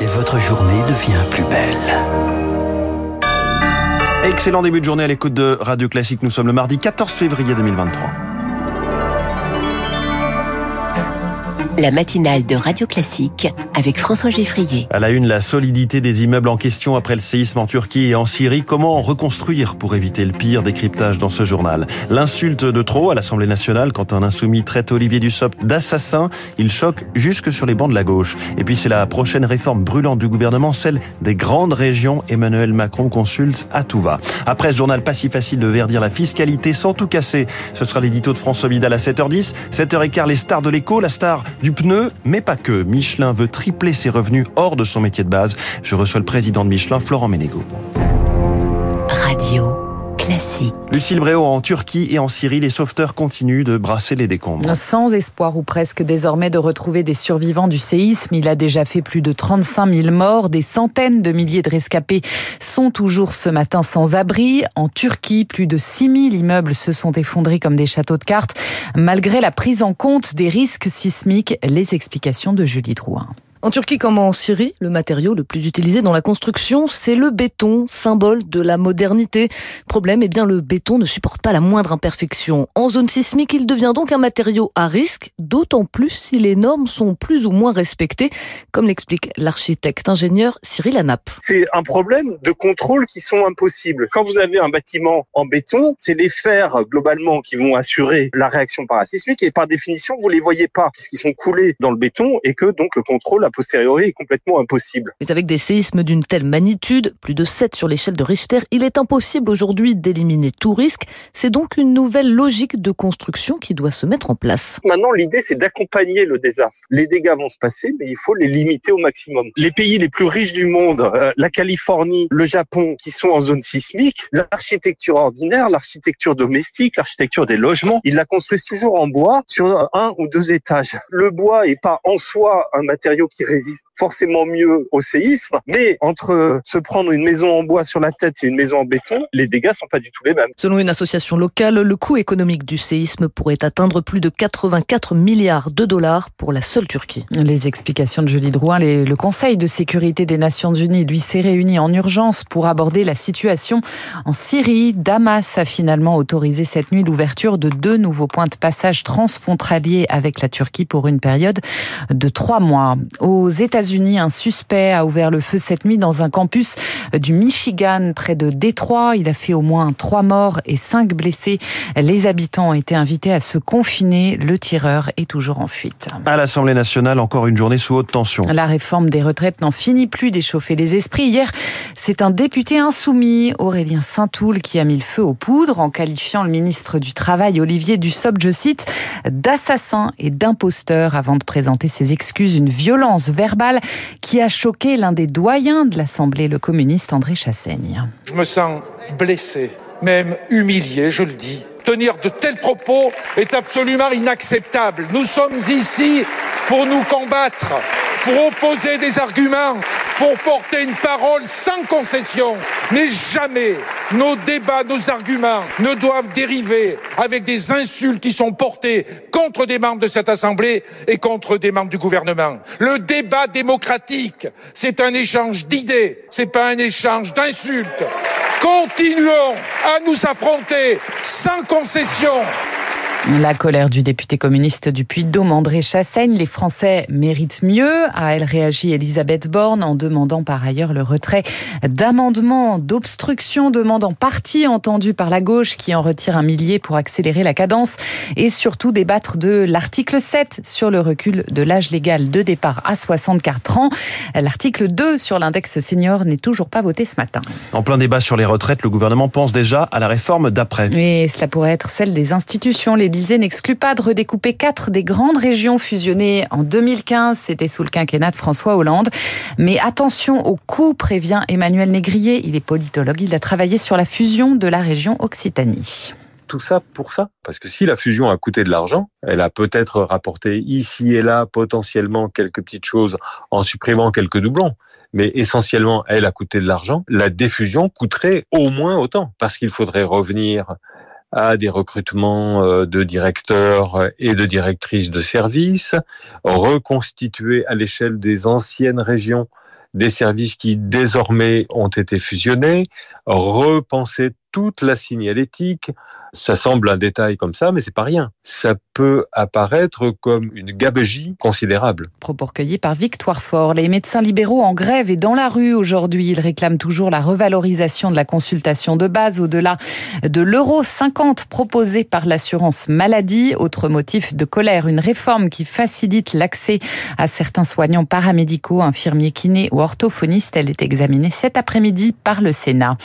et votre journée devient plus belle. Excellent début de journée à l'écoute de Radio Classique. Nous sommes le mardi 14 février 2023. La matinale de Radio Classique avec François Geffrier. À la une, la solidité des immeubles en question après le séisme en Turquie et en Syrie. Comment reconstruire pour éviter le pire Décryptage dans ce journal? L'insulte de trop à l'Assemblée nationale quand un insoumis traite Olivier Dussopt d'assassin. Il choque jusque sur les bancs de la gauche. Et puis c'est la prochaine réforme brûlante du gouvernement, celle des grandes régions. Emmanuel Macron consulte à tout va. Après ce journal pas si facile de verdir la fiscalité sans tout casser, ce sera l'édito de François Vidal à 7h10. 7h15, les stars de l'écho, la star du pneu, mais pas que. Michelin veut tripler ses revenus hors de son métier de base. Je reçois le président de Michelin, Florent Ménégo. Classique. Lucille Bréau, en Turquie et en Syrie, les sauveteurs continuent de brasser les décombres. Sans espoir ou presque désormais de retrouver des survivants du séisme, il a déjà fait plus de 35 000 morts. Des centaines de milliers de rescapés sont toujours ce matin sans abri. En Turquie, plus de 6 000 immeubles se sont effondrés comme des châteaux de cartes, malgré la prise en compte des risques sismiques. Les explications de Julie Drouin. En Turquie comme en Syrie, le matériau le plus utilisé dans la construction, c'est le béton, symbole de la modernité. Problème, eh bien, le béton ne supporte pas la moindre imperfection. En zone sismique, il devient donc un matériau à risque, d'autant plus si les normes sont plus ou moins respectées, comme l'explique l'architecte ingénieur Cyril Anap. C'est un problème de contrôle qui sont impossibles. Quand vous avez un bâtiment en béton, c'est les fers globalement qui vont assurer la réaction parasismique et par définition, vous les voyez pas puisqu'ils sont coulés dans le béton et que donc le contrôle a posteriori est complètement impossible. Mais avec des séismes d'une telle magnitude, plus de 7 sur l'échelle de Richter, il est impossible aujourd'hui d'éliminer tout risque. C'est donc une nouvelle logique de construction qui doit se mettre en place. Maintenant, l'idée, c'est d'accompagner le désastre. Les dégâts vont se passer, mais il faut les limiter au maximum. Les pays les plus riches du monde, euh, la Californie, le Japon, qui sont en zone sismique, l'architecture ordinaire, l'architecture domestique, l'architecture des logements, ils la construisent toujours en bois sur un ou deux étages. Le bois est pas en soi un matériau qui résiste forcément mieux au séisme, mais entre se prendre une maison en bois sur la tête et une maison en béton, les dégâts sont pas du tout les mêmes. Selon une association locale, le coût économique du séisme pourrait atteindre plus de 84 milliards de dollars pour la seule Turquie. Les explications de Julie Drouin, le Conseil de sécurité des Nations Unies, lui, s'est réuni en urgence pour aborder la situation en Syrie. Damas a finalement autorisé cette nuit l'ouverture de deux nouveaux points de passage transfrontaliers avec la Turquie pour une période de trois mois. Aux États-Unis, un suspect a ouvert le feu cette nuit dans un campus du Michigan près de Détroit. Il a fait au moins trois morts et cinq blessés. Les habitants ont été invités à se confiner. Le tireur est toujours en fuite. À l'Assemblée nationale, encore une journée sous haute tension. La réforme des retraites n'en finit plus d'échauffer les esprits. Hier, c'est un député insoumis, Aurélien Saint-Toul, qui a mis le feu aux poudres en qualifiant le ministre du Travail, Olivier Dussopt, je cite, d'assassin et d'imposteur avant de présenter ses excuses. Une violence verbale qui a choqué l'un des doyens de l'Assemblée, le communiste André Chassaigne. Je me sens blessé, même humilié, je le dis. Tenir de tels propos est absolument inacceptable. Nous sommes ici pour nous combattre, pour opposer des arguments, pour porter une parole sans concession. Mais jamais nos débats, nos arguments ne doivent dériver avec des insultes qui sont portées contre des membres de cette Assemblée et contre des membres du gouvernement. Le débat démocratique, c'est un échange d'idées, c'est pas un échange d'insultes. Continuons à nous affronter sans concession. La colère du député communiste du Puy-de-Dôme, André Chassaigne. Les Français méritent mieux. A elle réagi Elisabeth Borne en demandant par ailleurs le retrait d'amendements d'obstruction, demande en partie entendue par la gauche qui en retire un millier pour accélérer la cadence et surtout débattre de l'article 7 sur le recul de l'âge légal de départ à 64 ans. L'article 2 sur l'index senior n'est toujours pas voté ce matin. En plein débat sur les retraites, le gouvernement pense déjà à la réforme d'après. Et cela pourrait être celle des institutions. Les n'exclut pas de redécouper quatre des grandes régions fusionnées en 2015. C'était sous le quinquennat de François Hollande. Mais attention au coût, prévient Emmanuel Négrier. Il est politologue. Il a travaillé sur la fusion de la région Occitanie tout ça pour ça. Parce que si la fusion a coûté de l'argent, elle a peut-être rapporté ici et là potentiellement quelques petites choses en supprimant quelques doublons. Mais essentiellement, elle a coûté de l'argent. La défusion coûterait au moins autant parce qu'il faudrait revenir à des recrutements euh, de directeurs et de directrices de services, reconstituer à l'échelle des anciennes régions des services qui désormais ont été fusionnés, repenser toute la signalétique, ça semble un détail comme ça, mais c'est pas rien. Ça peut apparaître comme une gabegie considérable. Propos recueillis par Victoire Fort. Les médecins libéraux en grève et dans la rue aujourd'hui. Ils réclament toujours la revalorisation de la consultation de base au-delà de l'euro 50 proposé par l'assurance maladie. Autre motif de colère, une réforme qui facilite l'accès à certains soignants paramédicaux, infirmiers, kinés ou orthophonistes. Elle est examinée cet après-midi par le Sénat.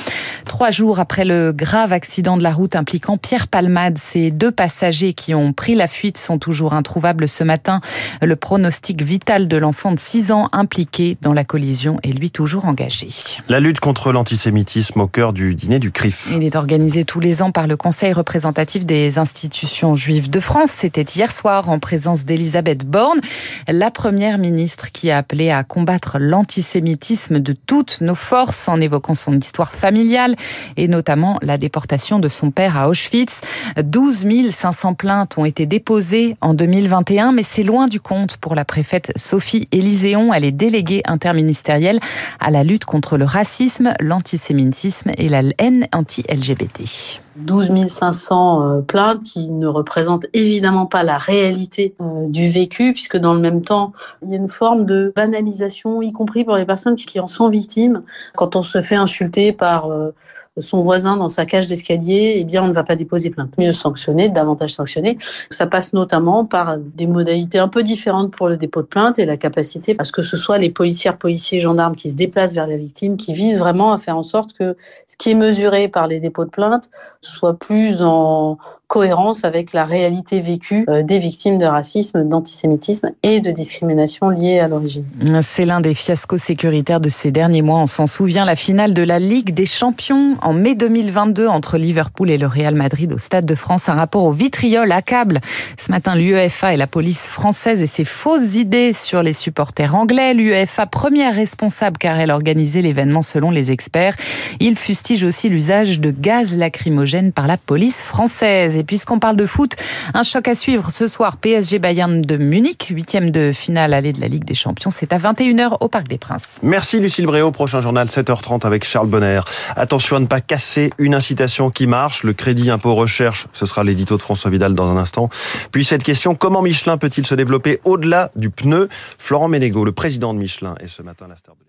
Trois jours après le grave accident de la route impliquant Pierre Palmade. Ces deux passagers qui ont pris la fuite sont toujours introuvables ce matin. Le pronostic vital de l'enfant de 6 ans impliqué dans la collision est lui toujours engagé. La lutte contre l'antisémitisme au cœur du dîner du CRIF. Il est organisé tous les ans par le Conseil représentatif des institutions juives de France. C'était hier soir en présence d'Elisabeth Borne, la première ministre qui a appelé à combattre l'antisémitisme de toutes nos forces en évoquant son histoire familiale et notamment la déportation de son père à Auschwitz. 12 500 plaintes ont été déposées en 2021, mais c'est loin du compte pour la préfète Sophie Élyséon. Elle est déléguée interministérielle à la lutte contre le racisme, l'antisémitisme et la haine anti-LGBT. 12 500 euh, plaintes qui ne représentent évidemment pas la réalité euh, du vécu, puisque dans le même temps, il y a une forme de banalisation, y compris pour les personnes qui en sont victimes. Quand on se fait insulter par euh, son voisin dans sa cage d'escalier, eh bien, on ne va pas déposer plainte. Mieux sanctionner, davantage sanctionner. Ça passe notamment par des modalités un peu différentes pour le dépôt de plainte et la capacité à ce que ce soit les policières, policiers, gendarmes qui se déplacent vers la victime, qui visent vraiment à faire en sorte que ce qui est mesuré par les dépôts de plainte soit plus en cohérence avec la réalité vécue euh, des victimes de racisme, d'antisémitisme et de discrimination liées à l'origine. C'est l'un des fiascos sécuritaires de ces derniers mois. On s'en souvient, la finale de la Ligue des Champions en mai 2022 entre Liverpool et le Real Madrid au Stade de France. Un rapport au vitriol accable ce matin l'UEFA et la police française et ses fausses idées sur les supporters anglais. L'UEFA, première responsable car elle organisait l'événement selon les experts. Il fustige aussi l'usage de gaz lacrymogène par la police Et puisqu'on parle de foot, un choc à suivre ce soir. PSG Bayern de Munich, huitième de finale allée de la Ligue des Champions. C'est à 21h au Parc des Princes. Merci Lucille Bréau. Prochain journal 7h30 avec Charles Bonner. Attention à ne pas casser une incitation qui marche. Le crédit impôt recherche, ce sera l'édito de François Vidal dans un instant. Puis cette question, comment Michelin peut-il se développer au-delà du pneu? Florent Ménégo, le président de Michelin, est ce matin la star de